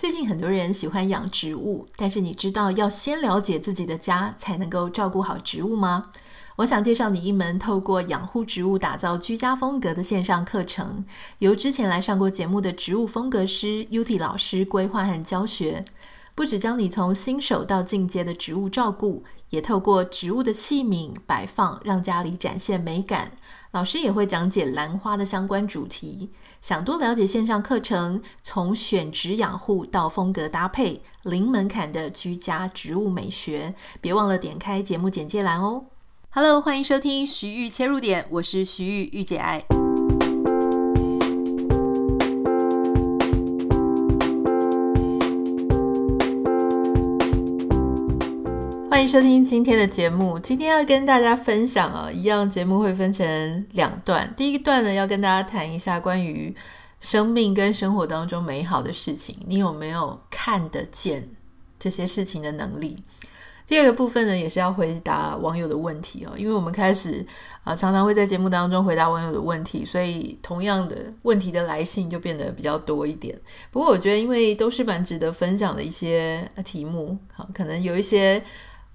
最近很多人喜欢养植物，但是你知道要先了解自己的家，才能够照顾好植物吗？我想介绍你一门透过养护植物打造居家风格的线上课程，由之前来上过节目的植物风格师 Uti 老师规划和教学。不只教你从新手到进阶的植物照顾，也透过植物的器皿摆放，让家里展现美感。老师也会讲解兰花的相关主题。想多了解线上课程，从选植养护到风格搭配，零门槛的居家植物美学，别忘了点开节目简介栏哦。Hello，欢迎收听徐玉切入点，我是徐玉玉姐爱。欢迎收听今天的节目。今天要跟大家分享啊，一样节目会分成两段。第一段呢，要跟大家谈一下关于生命跟生活当中美好的事情，你有没有看得见这些事情的能力？第二个部分呢，也是要回答网友的问题哦，因为我们开始啊，常常会在节目当中回答网友的问题，所以同样的问题的来信就变得比较多一点。不过我觉得，因为都是蛮值得分享的一些题目，好，可能有一些。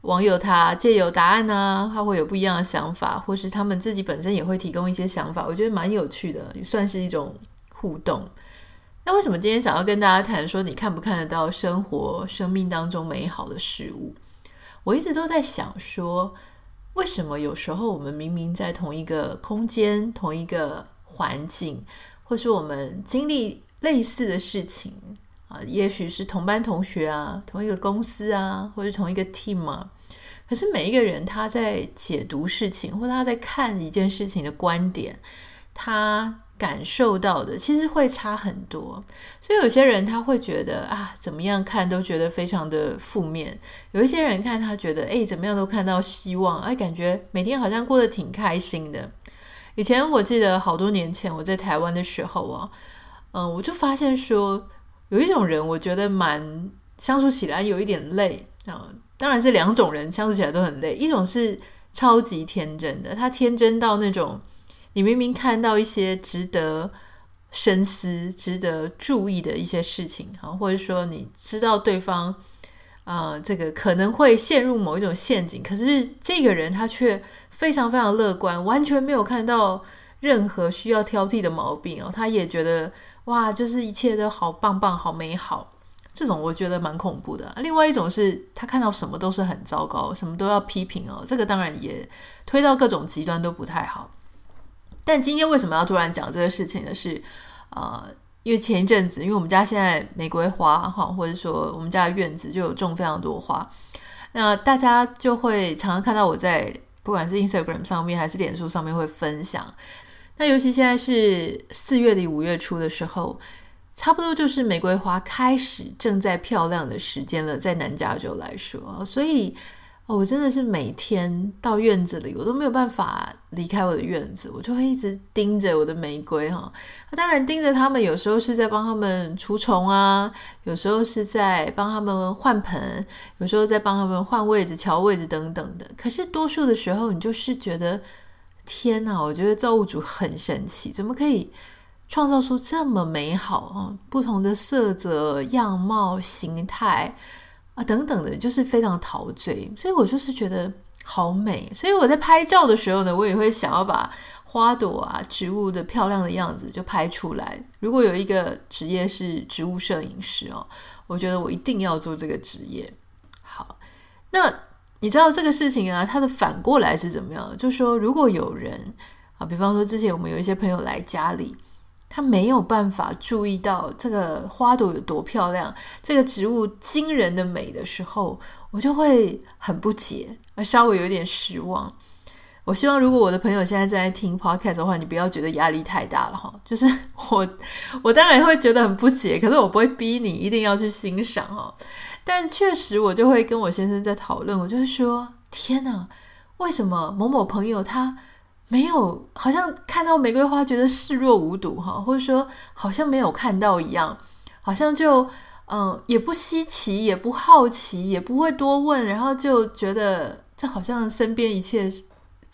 网友他借由答案呢、他会有不一样的想法，或是他们自己本身也会提供一些想法，我觉得蛮有趣的，算是一种互动。那为什么今天想要跟大家谈说，你看不看得到生活、生命当中美好的事物？我一直都在想说，为什么有时候我们明明在同一个空间、同一个环境，或是我们经历类似的事情？啊，也许是同班同学啊，同一个公司啊，或是同一个 team 啊。可是每一个人他在解读事情，或他在看一件事情的观点，他感受到的其实会差很多。所以有些人他会觉得啊，怎么样看都觉得非常的负面；有一些人看他觉得，哎，怎么样都看到希望，哎，感觉每天好像过得挺开心的。以前我记得好多年前我在台湾的时候啊，嗯，我就发现说。有一种人，我觉得蛮相处起来有一点累啊。当然是两种人相处起来都很累。一种是超级天真的，他天真到那种，你明明看到一些值得深思、值得注意的一些事情啊，或者说你知道对方啊、这个可能会陷入某一种陷阱，可是这个人他却非常非常乐观，完全没有看到任何需要挑剔的毛病哦。他也觉得。哇，就是一切都好棒棒，好美好，这种我觉得蛮恐怖的。另外一种是他看到什么都是很糟糕，什么都要批评哦，这个当然也推到各种极端都不太好。但今天为什么要突然讲这个事情呢？是呃，因为前一阵子，因为我们家现在玫瑰花哈，或者说我们家的院子就有种非常多花，那大家就会常常看到我在不管是 Instagram 上面还是脸书上面会分享。那尤其现在是四月底五月初的时候，差不多就是玫瑰花开始正在漂亮的时间了，在南加州来说，所以哦我真的是每天到院子里，我都没有办法离开我的院子，我就会一直盯着我的玫瑰哈。那当然盯着他们，有时候是在帮他们除虫啊，有时候是在帮他们换盆，有时候在帮他们换位置、调位置等等的。可是多数的时候，你就是觉得。天哪，我觉得造物主很神奇，怎么可以创造出这么美好啊？不同的色泽、样貌、形态啊，等等的，就是非常陶醉。所以我就是觉得好美。所以我在拍照的时候呢，我也会想要把花朵啊、植物的漂亮的样子就拍出来。如果有一个职业是植物摄影师哦，我觉得我一定要做这个职业。好，那。你知道这个事情啊，它的反过来是怎么样？就是说，如果有人啊，比方说之前我们有一些朋友来家里，他没有办法注意到这个花朵有多漂亮，这个植物惊人的美的时候，我就会很不解，稍微有点失望。我希望如果我的朋友现在在听 podcast 的话，你不要觉得压力太大了哈。就是我，我当然会觉得很不解，可是我不会逼你一定要去欣赏哦。但确实，我就会跟我先生在讨论，我就会说：天哪，为什么某某朋友他没有，好像看到玫瑰花觉得视若无睹哈，或者说好像没有看到一样，好像就嗯也不稀奇，也不好奇，也不会多问，然后就觉得这好像身边一切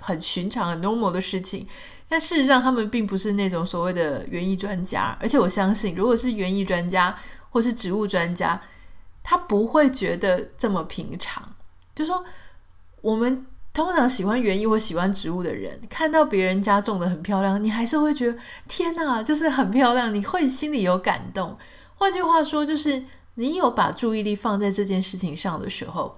很寻常、很 normal 的事情。但事实上，他们并不是那种所谓的园艺专家，而且我相信，如果是园艺专家，或是植物专家，他不会觉得这么平常。就说我们通常喜欢园艺或喜欢植物的人，看到别人家种的很漂亮，你还是会觉得天哪，就是很漂亮，你会心里有感动。换句话说，就是你有把注意力放在这件事情上的时候，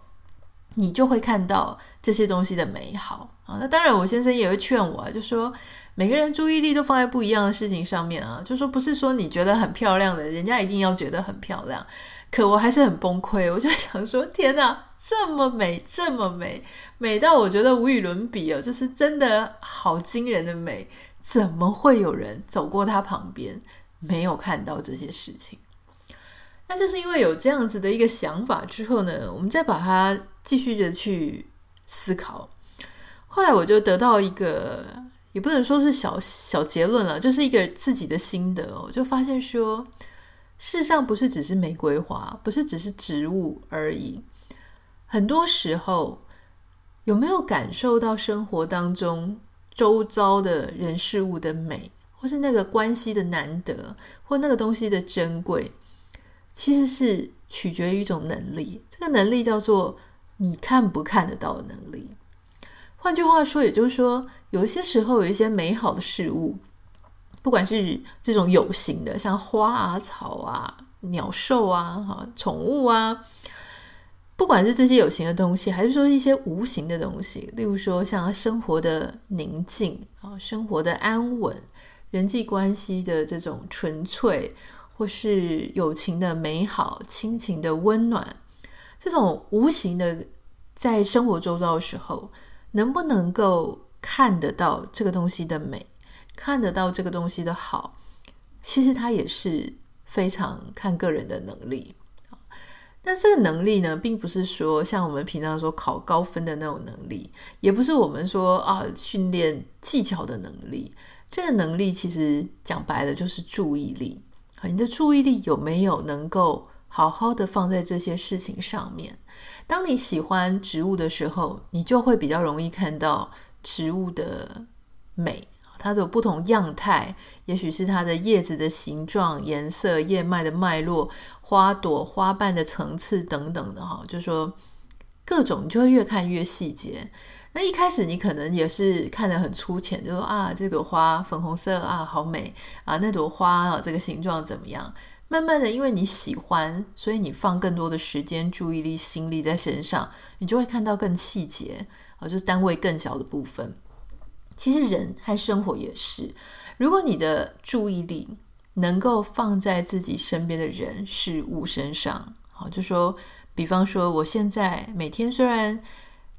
你就会看到这些东西的美好啊。那当然，我先生也会劝我啊，就说每个人注意力都放在不一样的事情上面啊，就说不是说你觉得很漂亮的，人家一定要觉得很漂亮。可我还是很崩溃，我就想说，天哪！这么美，这么美，美到我觉得无与伦比哦！就是真的好惊人的美，怎么会有人走过他旁边没有看到这些事情？那就是因为有这样子的一个想法之后呢，我们再把它继续的去思考。后来我就得到一个，也不能说是小小结论了，就是一个自己的心得哦，就发现说，世上不是只是玫瑰花，不是只是植物而已。很多时候，有没有感受到生活当中周遭的人事物的美，或是那个关系的难得，或那个东西的珍贵，其实是取决于一种能力。这个能力叫做你看不看得到的能力。换句话说，也就是说，有一些时候，有一些美好的事物，不管是这种有形的，像花啊、草啊、鸟兽啊、哈、宠物啊。不管是这些有形的东西，还是说一些无形的东西，例如说像生活的宁静啊，生活的安稳，人际关系的这种纯粹，或是友情的美好，亲情的温暖，这种无形的，在生活周遭的时候，能不能够看得到这个东西的美，看得到这个东西的好，其实它也是非常看个人的能力。但这个能力呢，并不是说像我们平常说考高分的那种能力，也不是我们说啊训练技巧的能力。这个能力其实讲白了就是注意力。你的注意力有没有能够好好的放在这些事情上面？当你喜欢植物的时候，你就会比较容易看到植物的美。它有不同样态，也许是它的叶子的形状、颜色、叶脉的脉络、花朵、花瓣的层次等等的哈，就说各种，你就会越看越细节。那一开始你可能也是看得很粗浅，就说啊，这朵花粉红色啊，好美啊，那朵花啊，这个形状怎么样？慢慢的，因为你喜欢，所以你放更多的时间、注意力、心力在身上，你就会看到更细节啊，就是单位更小的部分。其实人和生活也是，如果你的注意力能够放在自己身边的人事物身上，好，就说，比方说，我现在每天虽然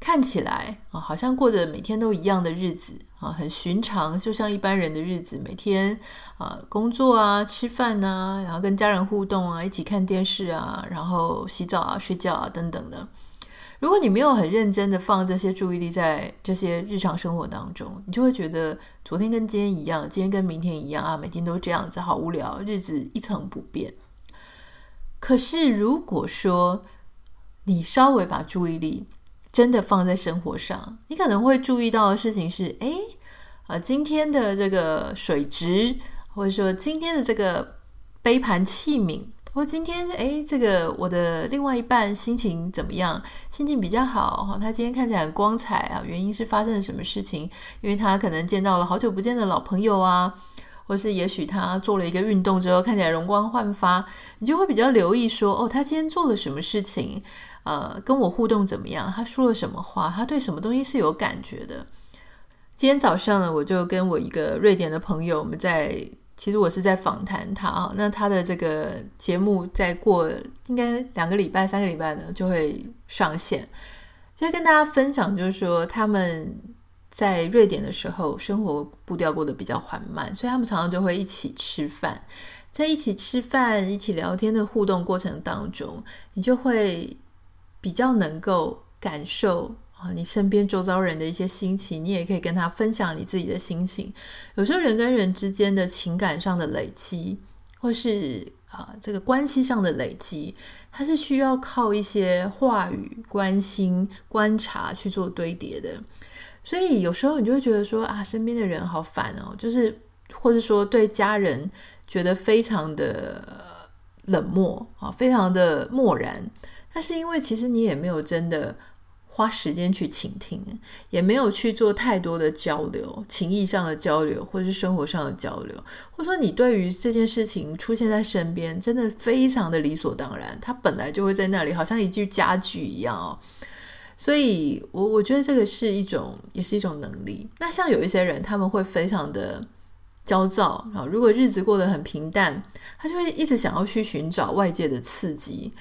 看起来啊，好像过着每天都一样的日子啊，很寻常，就像一般人的日子，每天啊工作啊、吃饭啊，然后跟家人互动啊，一起看电视啊，然后洗澡啊、睡觉啊等等的。如果你没有很认真的放这些注意力在这些日常生活当中，你就会觉得昨天跟今天一样，今天跟明天一样啊，每天都这样子，好无聊，日子一成不变。可是如果说你稍微把注意力真的放在生活上，你可能会注意到的事情是，哎，啊，今天的这个水质，或者说今天的这个杯盘器皿。我今天哎，这个我的另外一半心情怎么样？心情比较好哈，他今天看起来很光彩啊。原因是发生了什么事情？因为他可能见到了好久不见的老朋友啊，或是也许他做了一个运动之后看起来容光焕发，你就会比较留意说哦，他今天做了什么事情？呃，跟我互动怎么样？他说了什么话？他对什么东西是有感觉的？今天早上呢，我就跟我一个瑞典的朋友，我们在。其实我是在访谈他啊，那他的这个节目再过应该两个礼拜、三个礼拜呢就会上线，就会跟大家分享，就是说他们在瑞典的时候生活步调过得比较缓慢，所以他们常常就会一起吃饭，在一起吃饭、一起聊天的互动过程当中，你就会比较能够感受。你身边周遭人的一些心情，你也可以跟他分享你自己的心情。有时候人跟人之间的情感上的累积，或是啊这个关系上的累积，它是需要靠一些话语、关心、观察去做堆叠的。所以有时候你就会觉得说啊，身边的人好烦哦，就是或者说对家人觉得非常的冷漠啊，非常的漠然。那是因为其实你也没有真的花时间去倾听，也没有去做太多的交流，情谊上的交流，或者是生活上的交流，或者说你对于这件事情出现在身边，真的非常的理所当然，它本来就会在那里，好像一具家具一样哦。所以我我觉得这个是一种，也是一种能力。那像有一些人，他们会非常的焦躁啊，如果日子过得很平淡，他就会一直想要去寻找外界的刺激。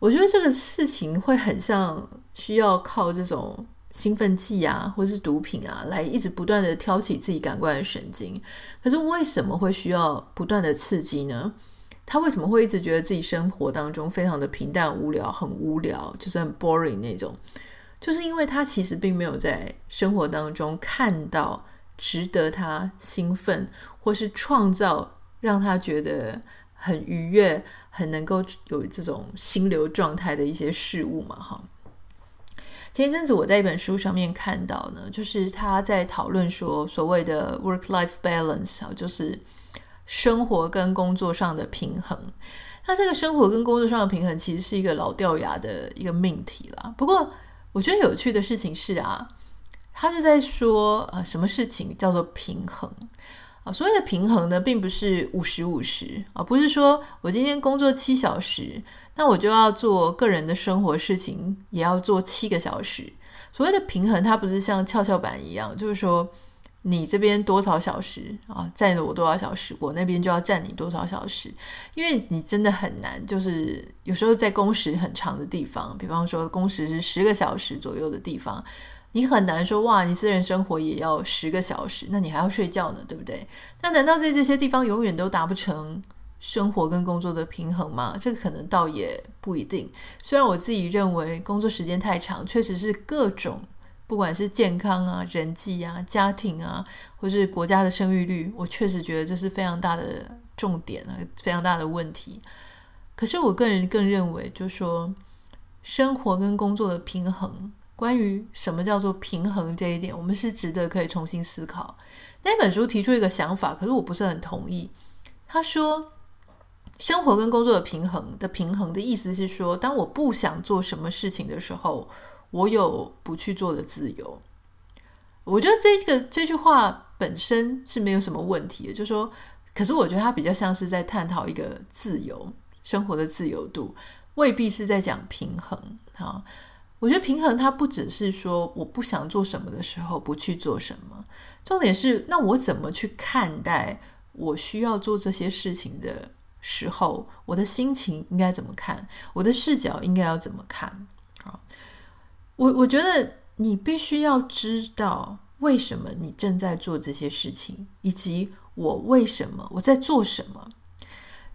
我觉得这个事情会很像需要靠这种兴奋剂啊，或是毒品啊，来一直不断的挑起自己感官的神经。可是为什么会需要不断的刺激呢？他为什么会一直觉得自己生活当中非常的平淡无聊，很无聊，就是很 boring 那种？就是因为他其实并没有在生活当中看到值得他兴奋，或是创造让他觉得。很愉悦，很能够有这种心流状态的一些事物嘛，哈。前一阵子我在一本书上面看到呢，就是他在讨论说所谓的 work-life balance 啊，就是生活跟工作上的平衡。那这个生活跟工作上的平衡其实是一个老掉牙的一个命题啦。不过我觉得有趣的事情是啊，他就在说呃，什么事情叫做平衡？啊所谓的平衡呢，并不是五十五十啊，不是说我今天工作七小时，那我就要做个人的生活事情，也要做七个小时。所谓的平衡，它不是像跷跷板一样，就是说你这边多少小时啊，占了我多少小时，我那边就要占你多少小时，因为你真的很难，就是有时候在工时很长的地方，比方说工时是十个小时左右的地方。你很难说哇，你私人生活也要十个小时，那你还要睡觉呢，对不对？那难道在这些地方永远都达不成生活跟工作的平衡吗？这个可能倒也不一定。虽然我自己认为工作时间太长，确实是各种不管是健康啊、人际啊、家庭啊，或是国家的生育率，我确实觉得这是非常大的重点啊，非常大的问题。可是我个人更认为，就是说生活跟工作的平衡。关于什么叫做平衡这一点，我们是值得可以重新思考。那本书提出一个想法，可是我不是很同意。他说，生活跟工作的平衡的平衡的意思是说，当我不想做什么事情的时候，我有不去做的自由。我觉得这个这句话本身是没有什么问题的，就说，可是我觉得它比较像是在探讨一个自由生活的自由度，未必是在讲平衡啊。我觉得平衡它不只是说我不想做什么的时候不去做什么，重点是那我怎么去看待我需要做这些事情的时候，我的心情应该怎么看，我的视角应该要怎么看？啊，我我觉得你必须要知道为什么你正在做这些事情，以及我为什么我在做什么。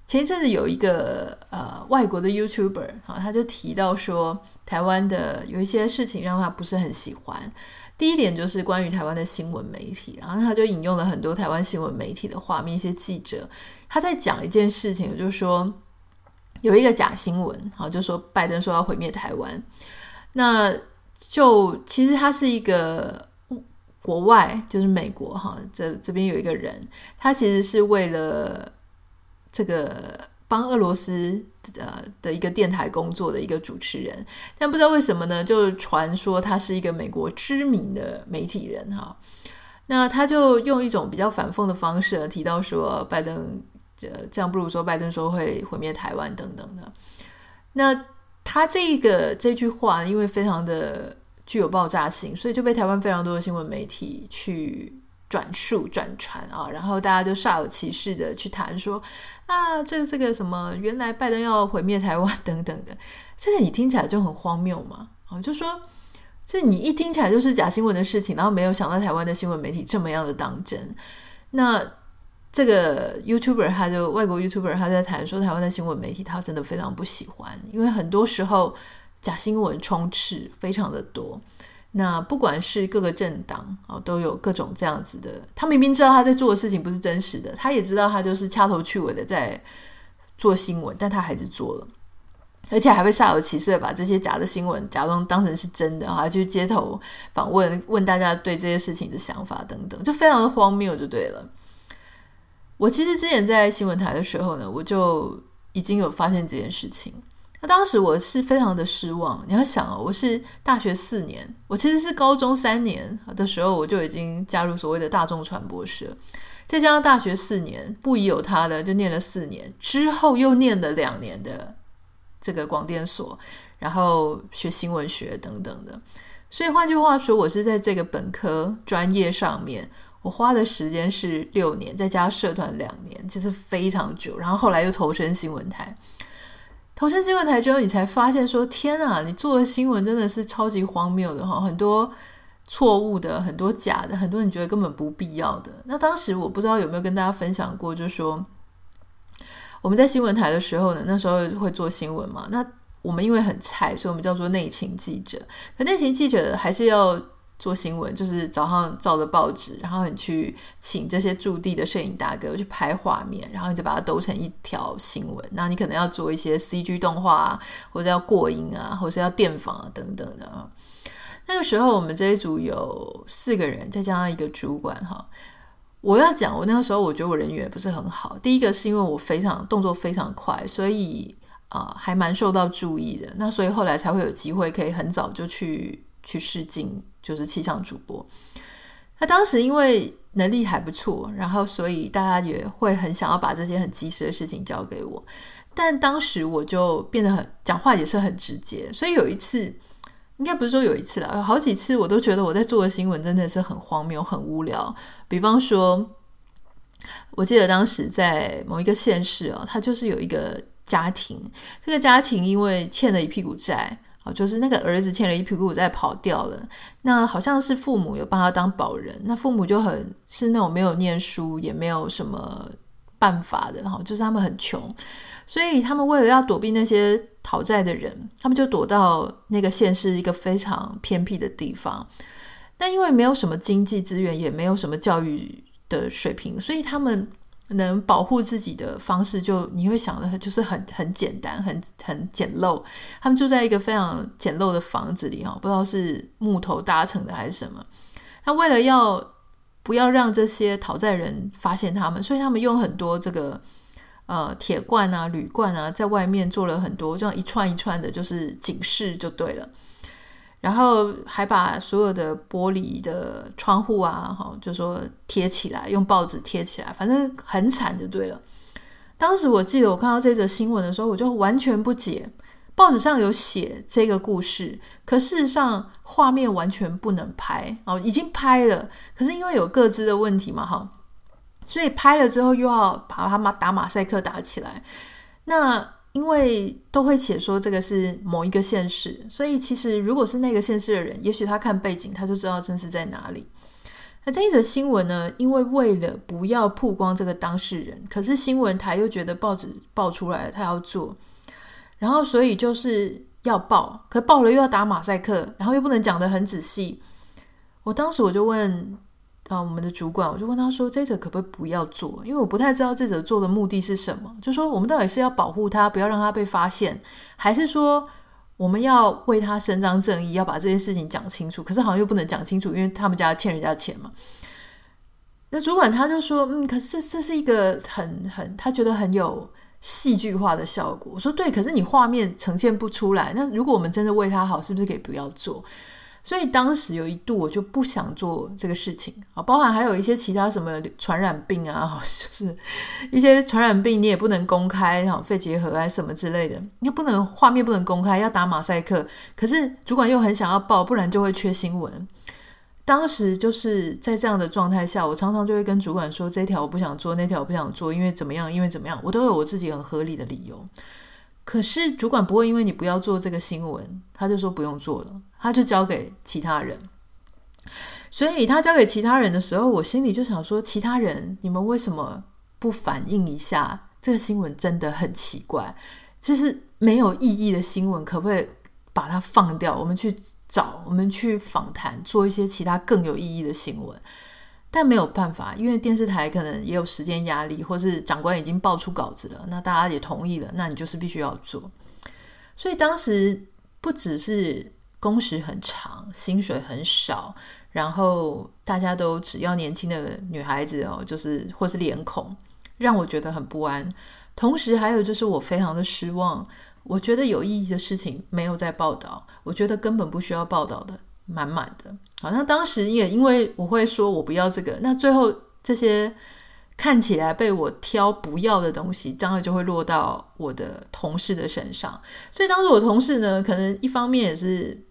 前一阵子有一个呃外国的 YouTuber 啊，他就提到说，台湾的有一些事情让他不是很喜欢。第一点就是关于台湾的新闻媒体，然后他就引用了很多台湾新闻媒体的画面，一些记者他在讲一件事情，就是说有一个假新闻，啊，就说拜登说要毁灭台湾，那就其实他是一个国外，就是美国哈，这这边有一个人，他其实是为了。这个帮俄罗斯呃的一个电台工作的一个主持人，但不知道为什么呢，就传说他是一个美国知名的媒体人哈。那他就用一种比较反讽的方式提到说，拜登这这样不如说拜登说会毁灭台湾等等的。那他这个这句话因为非常的具有爆炸性，所以就被台湾非常多的新闻媒体去。转述转传啊，然后大家就煞有其事的去谈说啊，这个这个什么，原来拜登要毁灭台湾 等等的，这个你听起来就很荒谬嘛啊，就说这你一听起来就是假新闻的事情，然后没有想到台湾的新闻媒体这么样的当真。那这个 YouTuber 他就外国 YouTuber 他就在谈说，台湾的新闻媒体他真的非常不喜欢，因为很多时候假新闻充斥非常的多。那不管是各个政党啊，都有各种这样子的。他明明知道他在做的事情不是真实的，他也知道他就是掐头去尾的在做新闻，但他还是做了，而且还会煞有其事的把这些假的新闻假装当成是真的，还去街头访问，问大家对这些事情的想法等等，就非常的荒谬，就对了。我其实之前在新闻台的时候呢，我就已经有发现这件事情。那当时我是非常的失望。你要想啊，我是大学四年，我其实是高中三年的时候我就已经加入所谓的大众传播社，再加上大学四年不疑有他的就念了四年，之后又念了两年的这个广电所，然后学新闻学等等的。所以换句话说，我是在这个本科专业上面，我花的时间是六年，再加社团两年，其实非常久。然后后来又投身新闻台。投身新闻台之后，你才发现说：“天啊，你做的新闻真的是超级荒谬的哈，很多错误的，很多假的，很多你觉得根本不必要的。”那当时我不知道有没有跟大家分享过，就是说我们在新闻台的时候呢，那时候会做新闻嘛。那我们因为很菜，所以我们叫做内勤记者。可内勤记者还是要。做新闻就是早上照着报纸，然后你去请这些驻地的摄影大哥去拍画面，然后你就把它兜成一条新闻。那你可能要做一些 CG 动画啊，或者要过音啊，或者要电访啊等等的。那个时候我们这一组有四个人，再加上一个主管哈。我要讲，我那个时候我觉得我人缘不是很好。第一个是因为我非常动作非常快，所以啊、呃、还蛮受到注意的。那所以后来才会有机会可以很早就去去试镜。就是气象主播，那当时因为能力还不错，然后所以大家也会很想要把这些很及时的事情交给我。但当时我就变得很讲话也是很直接，所以有一次，应该不是说有一次了，有好几次我都觉得我在做的新闻真的是很荒谬、很无聊。比方说，我记得当时在某一个县市哦，他就是有一个家庭，这个家庭因为欠了一屁股债。哦，就是那个儿子欠了一屁股债跑掉了，那好像是父母有帮他当保人，那父母就很是那种没有念书也没有什么办法的哈，就是他们很穷，所以他们为了要躲避那些讨债的人，他们就躲到那个县市一个非常偏僻的地方，但因为没有什么经济资源，也没有什么教育的水平，所以他们。能保护自己的方式就，你会想的，就是很很简单，很很简陋。他们住在一个非常简陋的房子里啊，不知道是木头搭成的还是什么。那为了要不要让这些讨债人发现他们，所以他们用很多这个呃铁罐啊、铝罐啊，在外面做了很多这样一串一串的，就是警示就对了。然后还把所有的玻璃的窗户啊，哈，就说贴起来，用报纸贴起来，反正很惨就对了。当时我记得我看到这则新闻的时候，我就完全不解，报纸上有写这个故事，可事实上画面完全不能拍哦，已经拍了，可是因为有各自的问题嘛，哈，所以拍了之后又要把它打马赛克打起来，那。因为都会写说这个是某一个县市，所以其实如果是那个县市的人，也许他看背景他就知道真是在哪里。那这一则新闻呢，因为为了不要曝光这个当事人，可是新闻台又觉得报纸报出来了，他要做，然后所以就是要报，可报了又要打马赛克，然后又不能讲得很仔细。我当时我就问。啊，我们的主管，我就问他说：“这则可不可以不要做？因为我不太知道这则做的目的是什么。就说我们到底是要保护他，不要让他被发现，还是说我们要为他伸张正义，要把这件事情讲清楚？可是好像又不能讲清楚，因为他们家欠人家钱嘛。那主管他就说：嗯，可是这这是一个很很，他觉得很有戏剧化的效果。我说对，可是你画面呈现不出来。那如果我们真的为他好，是不是可以不要做？”所以当时有一度我就不想做这个事情啊，包含还有一些其他什么传染病啊，就是一些传染病你也不能公开，哈，肺结核啊什么之类的，你不能画面不能公开，要打马赛克。可是主管又很想要报，不然就会缺新闻。当时就是在这样的状态下，我常常就会跟主管说，这条我不想做，那条我不想做，因为怎么样，因为怎么样，我都有我自己很合理的理由。可是主管不会因为你不要做这个新闻，他就说不用做了。他就交给其他人，所以他交给其他人的时候，我心里就想说：其他人，你们为什么不反映一下这个新闻真的很奇怪？这是没有意义的新闻，可不可以把它放掉？我们去找，我们去访谈，做一些其他更有意义的新闻。但没有办法，因为电视台可能也有时间压力，或是长官已经爆出稿子了，那大家也同意了，那你就是必须要做。所以当时不只是。工时很长，薪水很少，然后大家都只要年轻的女孩子哦，就是或是脸孔，让我觉得很不安。同时还有就是我非常的失望，我觉得有意义的事情没有在报道，我觉得根本不需要报道的，满满的。好，那当时也因为我会说我不要这个，那最后这些。看起来被我挑不要的东西，当然就会落到我的同事的身上。所以当时我同事呢，可能一方面也是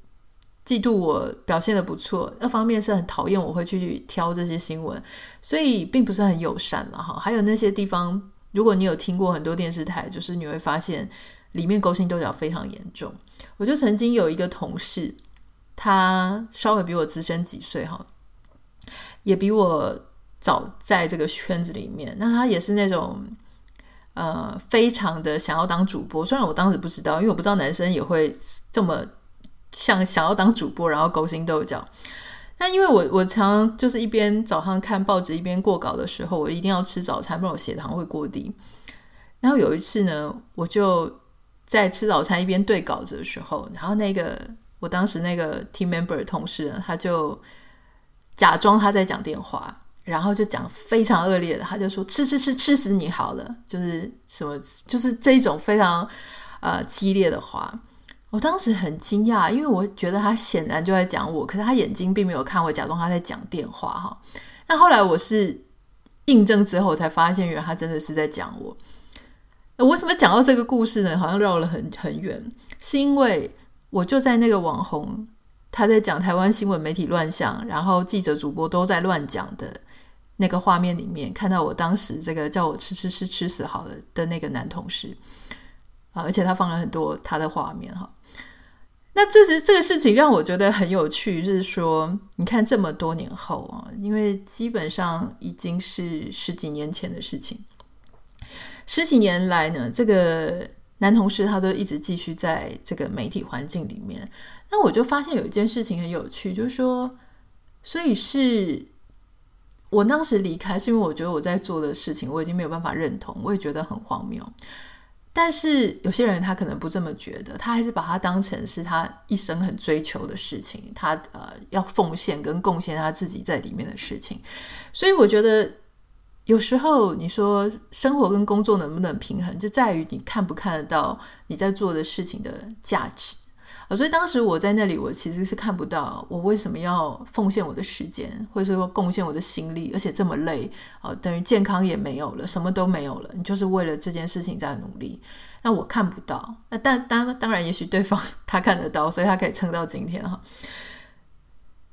嫉妒我表现的不错，二方面是很讨厌我会去挑这些新闻，所以并不是很友善了哈。还有那些地方，如果你有听过很多电视台，就是你会发现里面勾心斗角非常严重。我就曾经有一个同事，他稍微比我资深几岁哈，也比我。早在这个圈子里面，那他也是那种呃，非常的想要当主播。虽然我当时不知道，因为我不知道男生也会这么想想要当主播，然后勾心斗角。那因为我我常就是一边早上看报纸一边过稿的时候，我一定要吃早餐，不然我血糖会过低。然后有一次呢，我就在吃早餐一边对稿子的时候，然后那个我当时那个 team member 的同事呢，他就假装他在讲电话。然后就讲非常恶劣的，他就说吃吃吃吃死你好了，就是什么就是这一种非常呃激烈的话。我当时很惊讶，因为我觉得他显然就在讲我，可是他眼睛并没有看我，假装他在讲电话哈。那后来我是印证之后才发现，原来他真的是在讲我。我为什么讲到这个故事呢？好像绕了很很远，是因为我就在那个网红他在讲台湾新闻媒体乱象，然后记者主播都在乱讲的。那个画面里面看到我当时这个叫我吃吃吃吃死好了的那个男同事啊，而且他放了很多他的画面哈。那这是这个事情让我觉得很有趣，就是说你看这么多年后啊，因为基本上已经是十几年前的事情，十几年来呢，这个男同事他都一直继续在这个媒体环境里面。那我就发现有一件事情很有趣，就是说，所以是。我当时离开是因为我觉得我在做的事情我已经没有办法认同，我也觉得很荒谬。但是有些人他可能不这么觉得，他还是把它当成是他一生很追求的事情，他呃要奉献跟贡献他自己在里面的事情。所以我觉得有时候你说生活跟工作能不能平衡，就在于你看不看得到你在做的事情的价值。所以当时我在那里，我其实是看不到我为什么要奉献我的时间，或者说贡献我的心力，而且这么累啊，等于健康也没有了，什么都没有了。你就是为了这件事情在努力，那我看不到。那但当当然，也许对方他看得到，所以他可以撑到今天哈。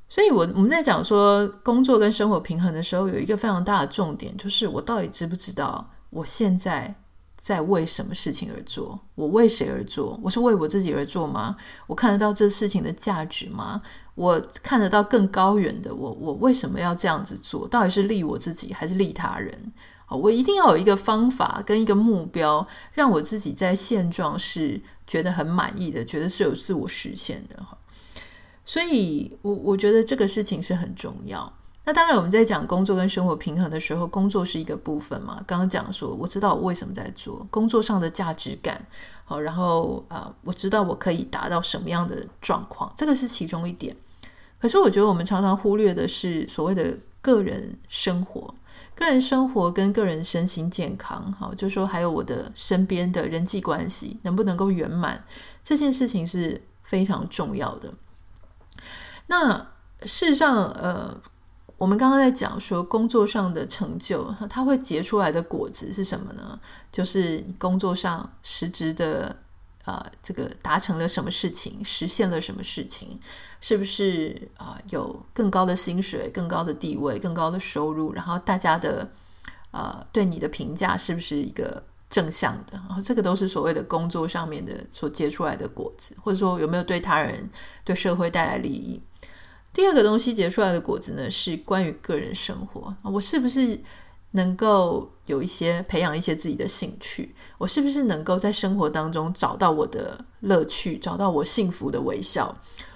所以我我们在讲说工作跟生活平衡的时候，有一个非常大的重点，就是我到底知不知道我现在。在为什么事情而做？我为谁而做？我是为我自己而做吗？我看得到这事情的价值吗？我看得到更高远的我？我为什么要这样子做？到底是利我自己还是利他人？好我一定要有一个方法跟一个目标，让我自己在现状是觉得很满意的，觉得是有自我实现的。所以我我觉得这个事情是很重要。那当然，我们在讲工作跟生活平衡的时候，工作是一个部分嘛。刚刚讲说，我知道我为什么在做工作上的价值感，好，然后啊、我知道我可以达到什么样的状况，这个是其中一点。可是我觉得我们常常忽略的是所谓的个人生活，个人生活跟个人身心健康，好，就是说还有我的身边的人际关系能不能够圆满，这件事情是非常重要的。那事实上，呃。我们刚刚在讲说工作上的成就，它会结出来的果子是什么呢？就是工作上实质的啊、呃，这个达成了什么事情，实现了什么事情，是不是啊、有更高的薪水、更高的地位、更高的收入？然后大家的啊、呃、对你的评价是不是一个正向的？然后这个都是所谓的工作上面的所结出来的果子，或者说有没有对他人、对社会带来利益？第二个东西结出来的果子呢，是关于个人生活。我是不是能够有一些培养一些自己的兴趣？我是不是能够在生活当中找到我的乐趣，找到我幸福的微笑？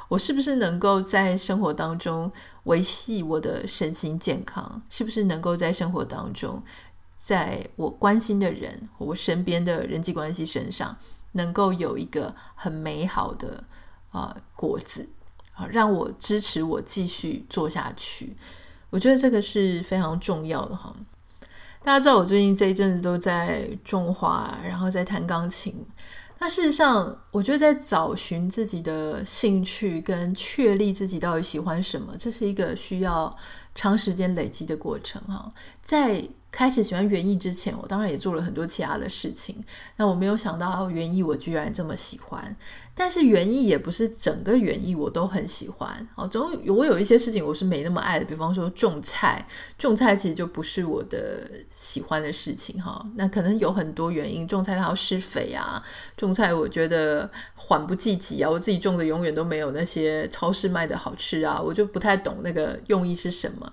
我是不是能够在生活当中维系我的身心健康？是不是能够在生活当中，在我关心的人、我身边的人际关系身上，能够有一个很美好的啊、果子？让我支持我继续做下去，我觉得这个是非常重要的哈。大家知道我最近这一阵子都在种花，然后在弹钢琴。那事实上，我觉得在找寻自己的兴趣跟确立自己到底喜欢什么，这是一个需要长时间累积的过程哈。在开始喜欢园艺之前，我当然也做了很多其他的事情。那我没有想到园艺我居然这么喜欢，但是园艺也不是整个园艺我都很喜欢。哦，总我有一些事情我是没那么爱的，比方说种菜，种菜其实就不是我的喜欢的事情哈。那可能有很多原因，种菜它要施肥啊，种菜我觉得缓不济急啊，我自己种的永远都没有那些超市卖的好吃啊，我就不太懂那个用意是什么。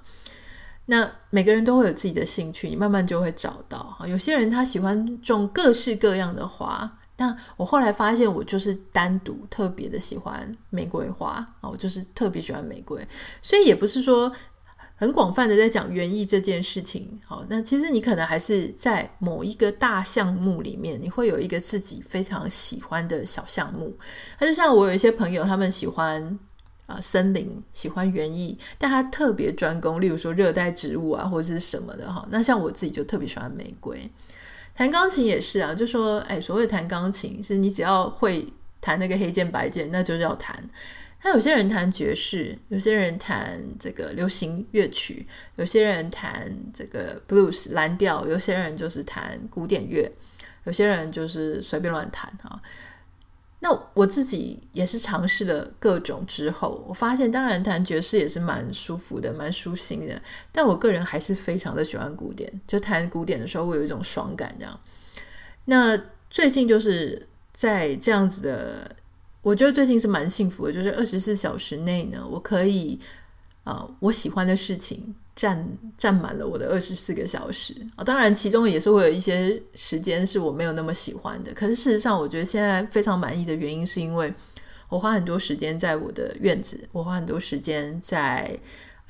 那每个人都会有自己的兴趣，你慢慢就会找到。有些人他喜欢种各式各样的花，但我后来发现，我就是单独特别的喜欢玫瑰花啊，我就是特别喜欢玫瑰。所以也不是说很广泛的在讲园艺这件事情。好，那其实你可能还是在某一个大项目里面，你会有一个自己非常喜欢的小项目。那就像我有一些朋友，他们喜欢。啊，森林喜欢园艺，但他特别专攻，例如说热带植物啊，或者是什么的哈。那像我自己就特别喜欢玫瑰。弹钢琴也是啊，就说哎，所谓弹钢琴，是你只要会弹那个黑键白键，那就叫弹。那有些人弹爵士，有些人弹这个流行乐曲，有些人弹这个 blues 蓝调，有些人就是弹古典乐，有些人就是随便乱弹哈。那我自己也是尝试了各种之后，我发现当然弹爵士也是蛮舒服的，蛮舒心的。但我个人还是非常的喜欢古典，就弹古典的时候会有一种爽感这样。那最近就是在这样子的，我觉得最近是蛮幸福的，就是二十四小时内呢，我可以啊、呃，我喜欢的事情。占占满了我的二十四个小时啊，当然其中也是会有一些时间是我没有那么喜欢的。可是事实上，我觉得现在非常满意的原因，是因为我花很多时间在我的院子，我花很多时间在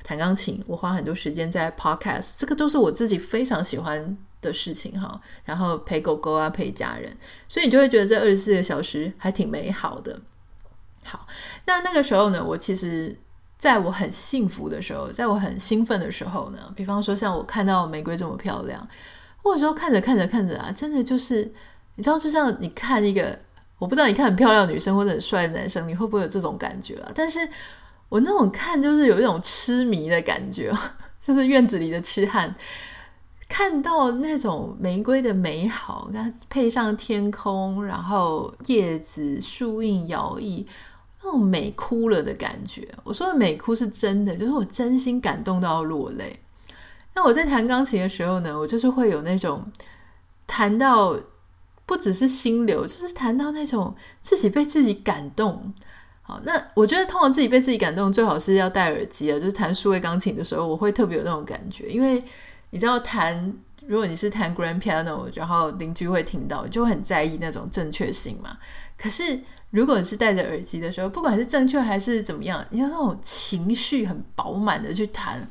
弹钢琴，我花很多时间在 podcast，这个都是我自己非常喜欢的事情哈。然后陪狗狗啊，陪家人，所以你就会觉得这二十四个小时还挺美好的。好，那那个时候呢，我其实。在我很幸福的时候，在我很兴奋的时候呢，比方说像我看到玫瑰这么漂亮，或者说看着看着看着啊，真的就是你知道，就像你看一个，我不知道你看很漂亮女生或者很帅的男生，你会不会有这种感觉了？但是我那种看就是有一种痴迷的感觉，就是院子里的痴汉，看到那种玫瑰的美好，那配上天空，然后叶子树荫摇曳。那种美哭了的感觉，我说的美哭是真的，就是我真心感动到落泪。那我在弹钢琴的时候呢，我就是会有那种弹到不只是心流，就是弹到那种自己被自己感动。好，那我觉得通常自己被自己感动，最好是要戴耳机啊，就是弹数位钢琴的时候，我会特别有那种感觉，因为你知道弹，如果你是弹 grand piano，然后邻居会听到，就很在意那种正确性嘛。可是。如果你是戴着耳机的时候，不管是正确还是怎么样，你要那种情绪很饱满的去弹，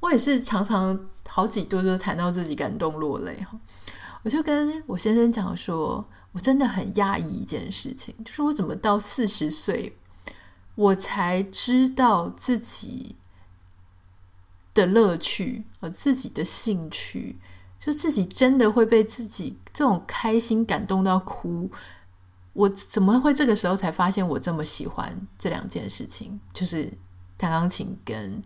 我也是常常好几度都弹到自己感动落泪哈。我就跟我先生讲说，我真的很讶异一件事情，就是我怎么到四十岁，我才知道自己的乐趣和自己的兴趣，就自己真的会被自己这种开心感动到哭。我怎么会这个时候才发现我这么喜欢这两件事情？就是弹钢琴跟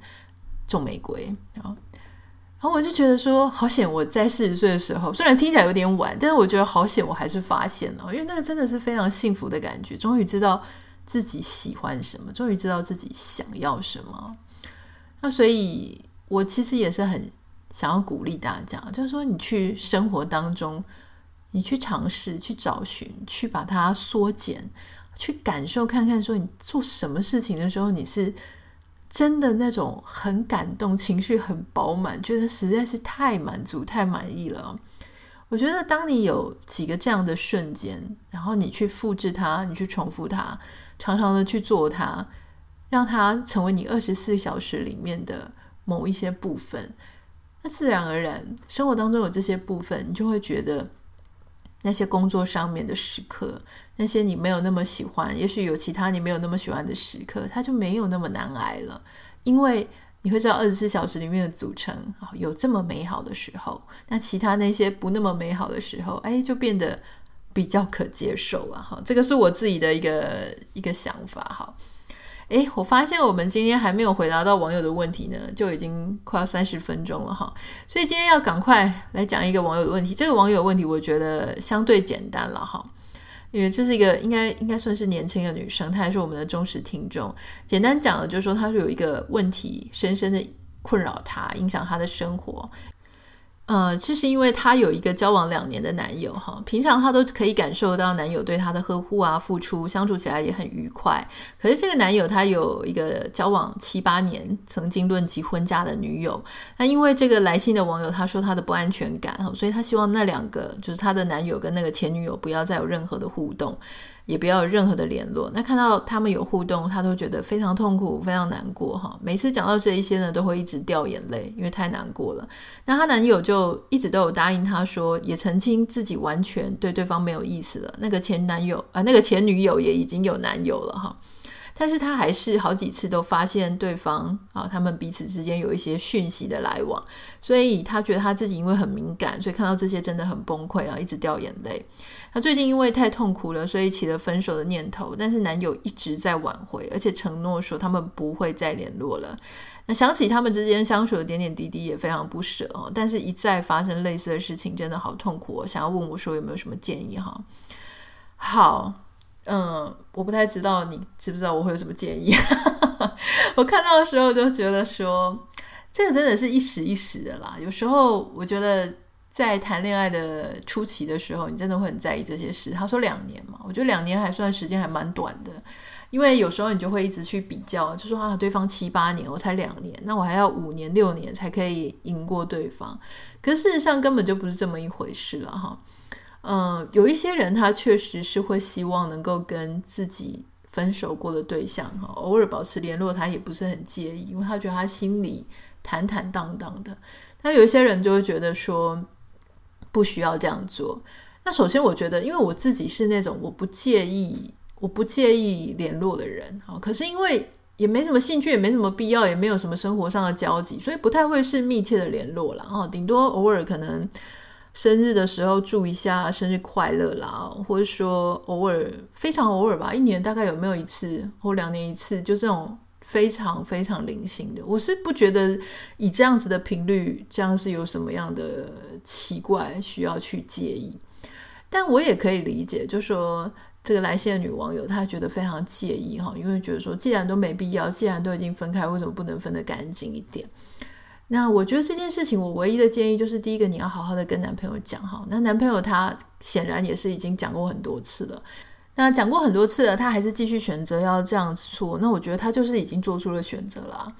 种玫瑰。然后，然后我就觉得说，好险！我在四十岁的时候，虽然听起来有点晚，但是我觉得好险，我还是发现了，因为那个真的是非常幸福的感觉。终于知道自己喜欢什么，终于知道自己想要什么。那所以，我其实也是很想要鼓励大家，就是说，你去生活当中。你去尝试，去找寻，去把它缩减，去感受看看，说你做什么事情的时候，你是真的那种很感动，情绪很饱满，觉得实在是太满足、太满意了。我觉得，当你有几个这样的瞬间，然后你去复制它，你去重复它，常常的去做它，让它成为你二十四小时里面的某一些部分，那自然而然，生活当中有这些部分，你就会觉得。那些工作上面的时刻，那些你没有那么喜欢，也许有其他你没有那么喜欢的时刻，它就没有那么难挨了，因为你会知道二十四小时里面的组成啊，有这么美好的时候，那其他那些不那么美好的时候，哎，就变得比较可接受了哈。这个是我自己的一个一个想法哈。诶，我发现我们今天还没有回答到网友的问题呢，就已经快要三十分钟了哈，所以今天要赶快来讲一个网友的问题。这个网友问题我觉得相对简单了哈，因为这是一个应该应该算是年轻的女生，她还是我们的忠实听众。简单讲的就是说，她是有一个问题深深的困扰她，影响她的生活。呃，就是因为她有一个交往两年的男友哈，平常她都可以感受到男友对她的呵护啊、付出，相处起来也很愉快。可是这个男友他有一个交往七八年、曾经论及婚嫁的女友，那因为这个来信的网友他说他的不安全感哈，所以他希望那两个就是他的男友跟那个前女友不要再有任何的互动。也不要有任何的联络。那看到他们有互动，他都觉得非常痛苦、非常难过哈。每次讲到这一些呢，都会一直掉眼泪，因为太难过了。那她男友就一直都有答应她说，也澄清自己完全对对方没有意思了。那个前男友啊、那个前女友也已经有男友了哈。但是他还是好几次都发现对方啊，他们彼此之间有一些讯息的来往，所以他觉得他自己因为很敏感，所以看到这些真的很崩溃啊，一直掉眼泪。他最近因为太痛苦了，所以起了分手的念头，但是男友一直在挽回，而且承诺说他们不会再联络了。那想起他们之间相处的点点滴滴，也非常不舍哦。但是，一再发生类似的事情，真的好痛苦哦。想要问我说有没有什么建议哈？好。嗯，我不太知道你知不知道我会有什么建议。我看到的时候就觉得说，这个真的是一时一时的啦。有时候我觉得在谈恋爱的初期的时候，你真的会很在意这些事。他说两年嘛，我觉得两年还算时间还蛮短的，因为有时候你就会一直去比较，就说啊，对方七八年，我才两年，那我还要五年六年才可以赢过对方。可事实上根本就不是这么一回事了哈。嗯，有一些人他确实是会希望能够跟自己分手过的对象哈，偶尔保持联络，他也不是很介意，因为他觉得他心里坦坦荡荡的。但有一些人就会觉得说不需要这样做。那首先，我觉得，因为我自己是那种我不介意，我不介意联络的人啊，可是因为也没什么兴趣，也没什么必要，也没有什么生活上的交集，所以不太会是密切的联络了哦，顶多偶尔可能。生日的时候祝一下生日快乐啦，或者说偶尔非常偶尔吧，一年大概有没有一次或两年一次，就这种非常非常零星的，我是不觉得以这样子的频率，这样是有什么样的奇怪需要去介意。但我也可以理解，就说这个来信的女网友她觉得非常介意哈，因为觉得说既然都没必要，既然都已经分开，为什么不能分得干净一点？那我觉得这件事情，我唯一的建议就是，第一个你要好好的跟男朋友讲哈。那男朋友他显然也是已经讲过很多次了，那讲过很多次了，他还是继续选择要这样子做。那我觉得他就是已经做出了选择了。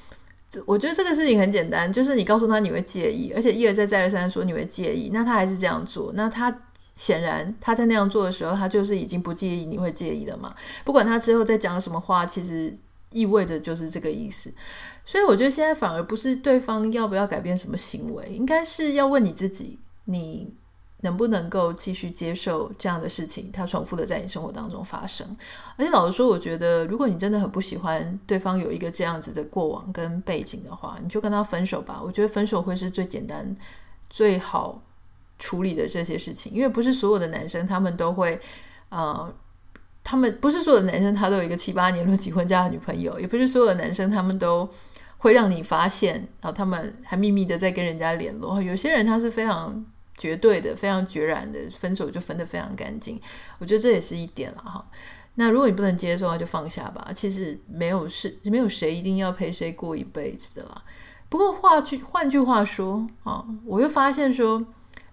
这我觉得这个事情很简单，就是你告诉他你会介意，而且一而再再而三说你会介意，那他还是这样做。那他显然他在那样做的时候，他就是已经不介意你会介意了嘛。不管他之后再讲什么话，其实。意味着就是这个意思，所以我觉得现在反而不是对方要不要改变什么行为，应该是要问你自己，你能不能够继续接受这样的事情，它重复的在你生活当中发生。而且老实说，我觉得如果你真的很不喜欢对方有一个这样子的过往跟背景的话，你就跟他分手吧。我觉得分手会是最简单、最好处理的这些事情，因为不是所有的男生他们都会，呃。他们不是所有的男生，他都有一个七八年论及婚这样的女朋友，也不是所有的男生，他们都会让你发现，然后他们还秘密的在跟人家联络。有些人他是非常绝对的，非常决然的，分手就分得非常干净。我觉得这也是一点了哈。那如果你不能接受，那就放下吧。其实没有是没有谁一定要陪谁过一辈子的啦。不过话句换句话说啊，我又发现说，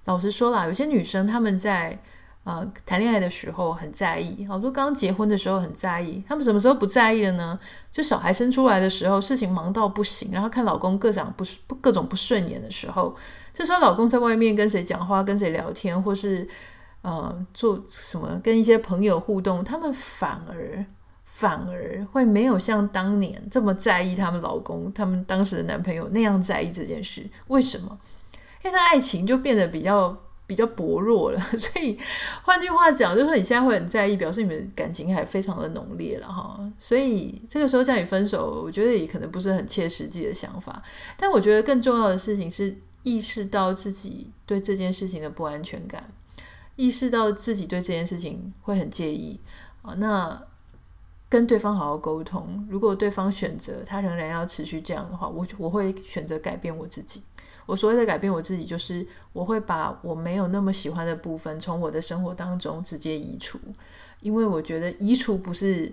老实说啦，有些女生她们在。呃，谈恋爱的时候很在意，好多刚结婚的时候很在意。他们什么时候不在意了呢？就小孩生出来的时候，事情忙到不行，然后看老公各种不不各种不顺眼的时候，这时候老公在外面跟谁讲话、跟谁聊天，或是呃做什么跟一些朋友互动，他们反而反而会没有像当年这么在意他们老公、他们当时的男朋友那样在意这件事。为什么？因为他爱情就变得比较。比较薄弱了。所以换句话讲，就是说你现在会很在意，表示你们感情还非常的浓烈了哈。所以这个时候叫你分手，我觉得也可能不是很切实际的想法。但我觉得更重要的事情是意识到自己对这件事情的不安全感，意识到自己对这件事情会很介意啊。那跟对方好好沟通，如果对方选择他仍然要持续这样的话，我我会选择改变我自己。我所谓的改变我自己，就是我会把我没有那么喜欢的部分从我的生活当中直接移除，因为我觉得移除不是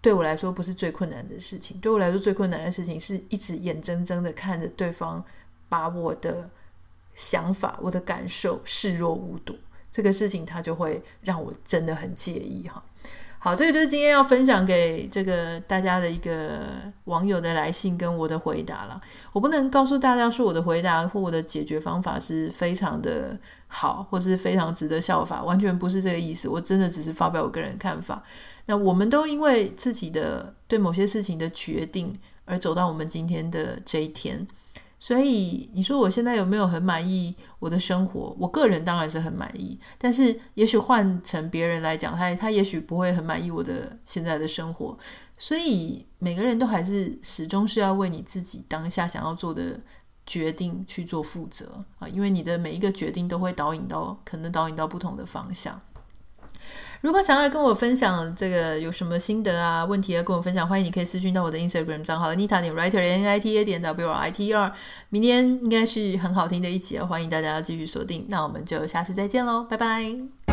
对我来说不是最困难的事情。对我来说最困难的事情是一直眼睁睁的看着对方把我的想法、我的感受视若无睹，这个事情他就会让我真的很介意哈。好，这个就是今天要分享给这个大家的一个网友的来信跟我的回答了。我不能告诉大家说我的回答或我的解决方法是非常的好，或是非常值得效法，完全不是这个意思。我真的只是发表我个人看法。那我们都因为自己的对某些事情的决定而走到我们今天的这一天。所以你说我现在有没有很满意我的生活？我个人当然是很满意，但是也许换成别人来讲，他他也许不会很满意我的现在的生活。所以每个人都还是始终是要为你自己当下想要做的决定去做负责啊，因为你的每一个决定都会导引到，可能导引到不同的方向。如果想要跟我分享这个有什么心得啊、问题要跟我分享，欢迎你可以私讯到我的 Instagram 账号 Nita 点 Writer N I T A 点 W R I T E R。明天应该是很好听的一集啊，欢迎大家继续锁定。那我们就下次再见喽，拜拜。